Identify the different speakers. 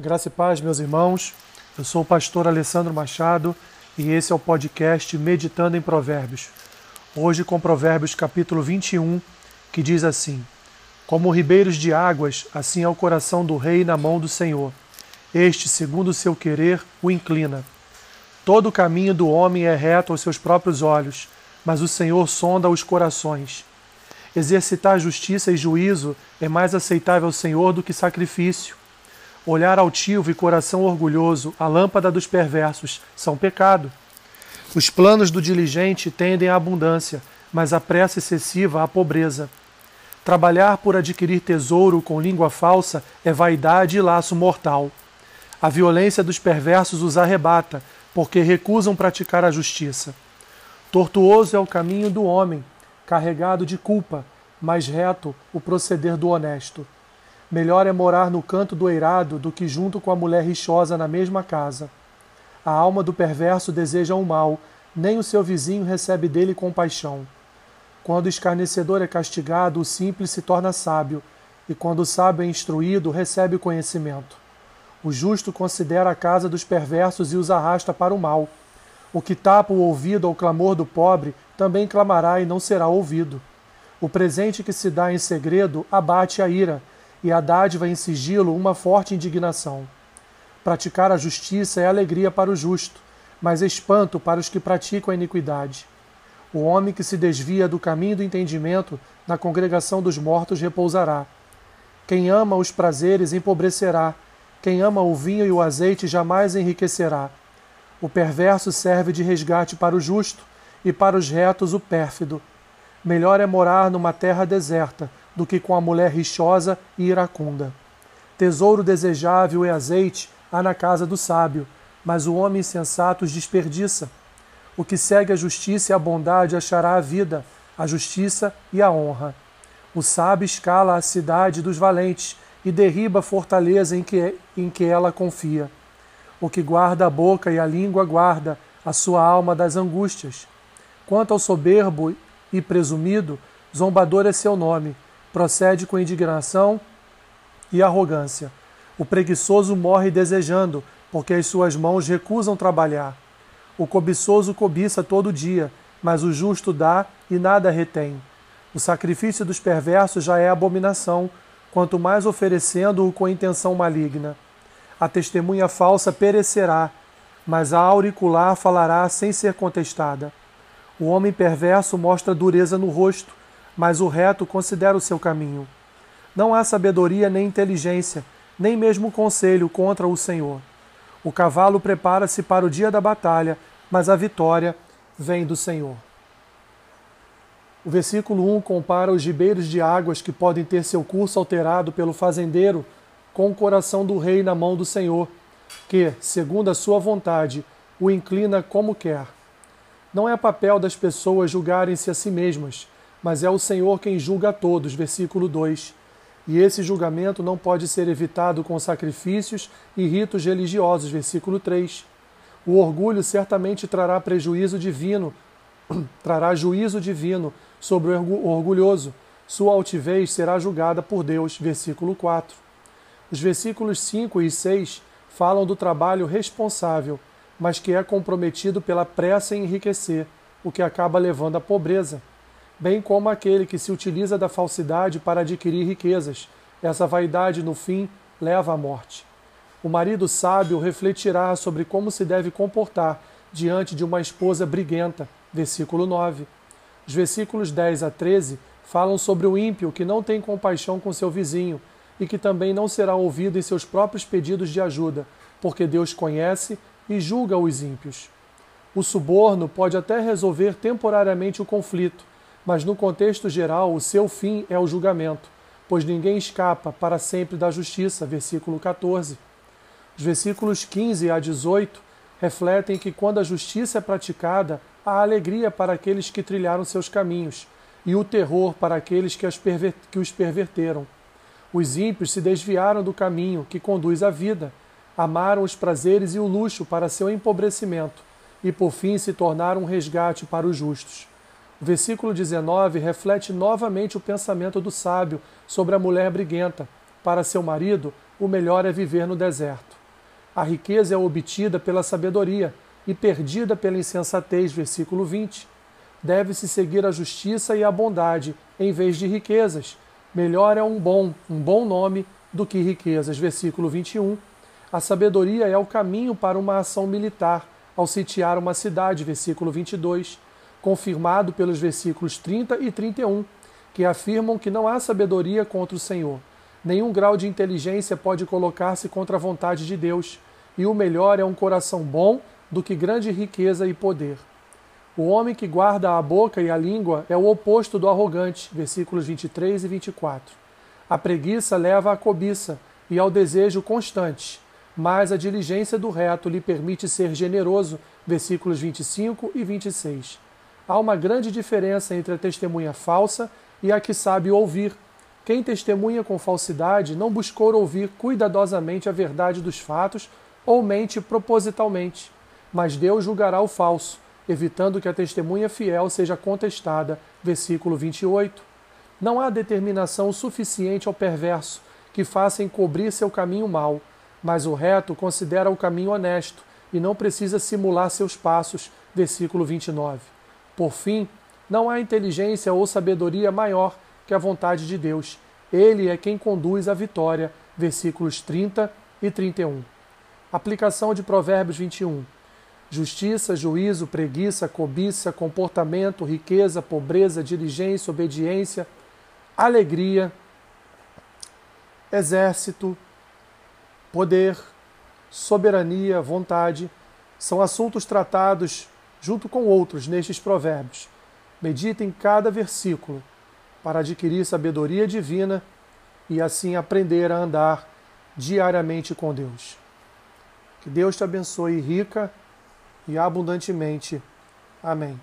Speaker 1: Graça e paz, meus irmãos. Eu sou o pastor Alessandro Machado e esse é o podcast Meditando em Provérbios. Hoje com Provérbios capítulo 21, que diz assim: Como ribeiros de águas, assim é o coração do rei na mão do Senhor. Este, segundo o seu querer, o inclina. Todo o caminho do homem é reto aos seus próprios olhos, mas o Senhor sonda os corações. Exercitar justiça e juízo é mais aceitável ao Senhor do que sacrifício olhar altivo e coração orgulhoso, a lâmpada dos perversos, são pecado. Os planos do diligente tendem à abundância, mas a pressa excessiva à pobreza. Trabalhar por adquirir tesouro com língua falsa é vaidade e laço mortal. A violência dos perversos os arrebata, porque recusam praticar a justiça. Tortuoso é o caminho do homem, carregado de culpa, mas reto o proceder do honesto. Melhor é morar no canto do eirado do que junto com a mulher rixosa na mesma casa. A alma do perverso deseja o mal, nem o seu vizinho recebe dele compaixão. Quando o escarnecedor é castigado, o simples se torna sábio, e quando o sábio é instruído, recebe conhecimento. O justo considera a casa dos perversos e os arrasta para o mal. O que tapa o ouvido ao clamor do pobre também clamará e não será ouvido. O presente que se dá em segredo abate a ira, e a dádiva em sigilo uma forte indignação. Praticar a justiça é alegria para o justo, mas espanto para os que praticam a iniquidade. O homem que se desvia do caminho do entendimento na congregação dos mortos repousará. Quem ama os prazeres empobrecerá, quem ama o vinho e o azeite jamais enriquecerá. O perverso serve de resgate para o justo, e para os retos o pérfido. Melhor é morar numa terra deserta do que com a mulher rixosa e iracunda. Tesouro desejável e azeite há na casa do sábio, mas o homem insensato os desperdiça. O que segue a justiça e a bondade achará a vida, a justiça e a honra. O sábio escala a cidade dos valentes e derriba a fortaleza em que, em que ela confia. O que guarda a boca e a língua guarda a sua alma das angústias. Quanto ao soberbo e presumido, zombador é seu nome, procede com indignação e arrogância. O preguiçoso morre desejando, porque as suas mãos recusam trabalhar. O cobiçoso cobiça todo dia, mas o justo dá e nada retém. O sacrifício dos perversos já é abominação, quanto mais oferecendo-o com intenção maligna. A testemunha falsa perecerá, mas a auricular falará sem ser contestada. O homem perverso mostra dureza no rosto, mas o reto considera o seu caminho. Não há sabedoria nem inteligência, nem mesmo conselho contra o Senhor. O cavalo prepara-se para o dia da batalha, mas a vitória vem do Senhor. O versículo 1 compara os ribeiros de águas que podem ter seu curso alterado pelo fazendeiro com o coração do rei na mão do Senhor, que, segundo a sua vontade, o inclina como quer. Não é papel das pessoas julgarem-se a si mesmas, mas é o Senhor quem julga a todos. Versículo 2. E esse julgamento não pode ser evitado com sacrifícios e ritos religiosos. Versículo 3. O orgulho certamente trará prejuízo divino, trará juízo divino sobre o orgulhoso. Sua altivez será julgada por Deus. Versículo 4. Os versículos 5 e 6 falam do trabalho responsável, mas que é comprometido pela pressa em enriquecer, o que acaba levando à pobreza bem como aquele que se utiliza da falsidade para adquirir riquezas. Essa vaidade, no fim, leva à morte. O marido sábio refletirá sobre como se deve comportar diante de uma esposa briguenta. Versículo 9. Os versículos 10 a 13 falam sobre o ímpio que não tem compaixão com seu vizinho e que também não será ouvido em seus próprios pedidos de ajuda, porque Deus conhece e julga os ímpios. O suborno pode até resolver temporariamente o conflito, mas no contexto geral, o seu fim é o julgamento, pois ninguém escapa para sempre da justiça. Versículo 14. Os versículos 15 a 18 refletem que quando a justiça é praticada, há alegria para aqueles que trilharam seus caminhos e o terror para aqueles que, que os perverteram. Os ímpios se desviaram do caminho que conduz à vida, amaram os prazeres e o luxo para seu empobrecimento, e por fim se tornaram um resgate para os justos. O versículo 19 reflete novamente o pensamento do sábio sobre a mulher briguenta. Para seu marido, o melhor é viver no deserto. A riqueza é obtida pela sabedoria e perdida pela insensatez, versículo 20. Deve-se seguir a justiça e a bondade em vez de riquezas. Melhor é um bom, um bom nome do que riquezas, versículo 21. A sabedoria é o caminho para uma ação militar ao sitiar uma cidade, versículo 22, confirmado pelos versículos 30 e 31, que afirmam que não há sabedoria contra o Senhor. Nenhum grau de inteligência pode colocar-se contra a vontade de Deus, e o melhor é um coração bom do que grande riqueza e poder. O homem que guarda a boca e a língua é o oposto do arrogante, versículos 23 e 24. A preguiça leva à cobiça e ao desejo constante, mas a diligência do reto lhe permite ser generoso, versículos 25 e 26. Há uma grande diferença entre a testemunha falsa e a que sabe ouvir. Quem testemunha com falsidade não buscou ouvir cuidadosamente a verdade dos fatos ou mente propositalmente mas Deus julgará o falso, evitando que a testemunha fiel seja contestada. Versículo 28. Não há determinação suficiente ao perverso que faça encobrir seu caminho mau, mas o reto considera o caminho honesto e não precisa simular seus passos. Versículo 29. Por fim, não há inteligência ou sabedoria maior que a vontade de Deus. Ele é quem conduz à vitória. Versículos 30 e 31. Aplicação de Provérbios 21 justiça, juízo, preguiça, cobiça, comportamento, riqueza, pobreza, diligência, obediência, alegria, exército, poder, soberania, vontade, são assuntos tratados junto com outros nestes provérbios. Medite em cada versículo para adquirir sabedoria divina e assim aprender a andar diariamente com Deus. Que Deus te abençoe rica e abundantemente. Amém.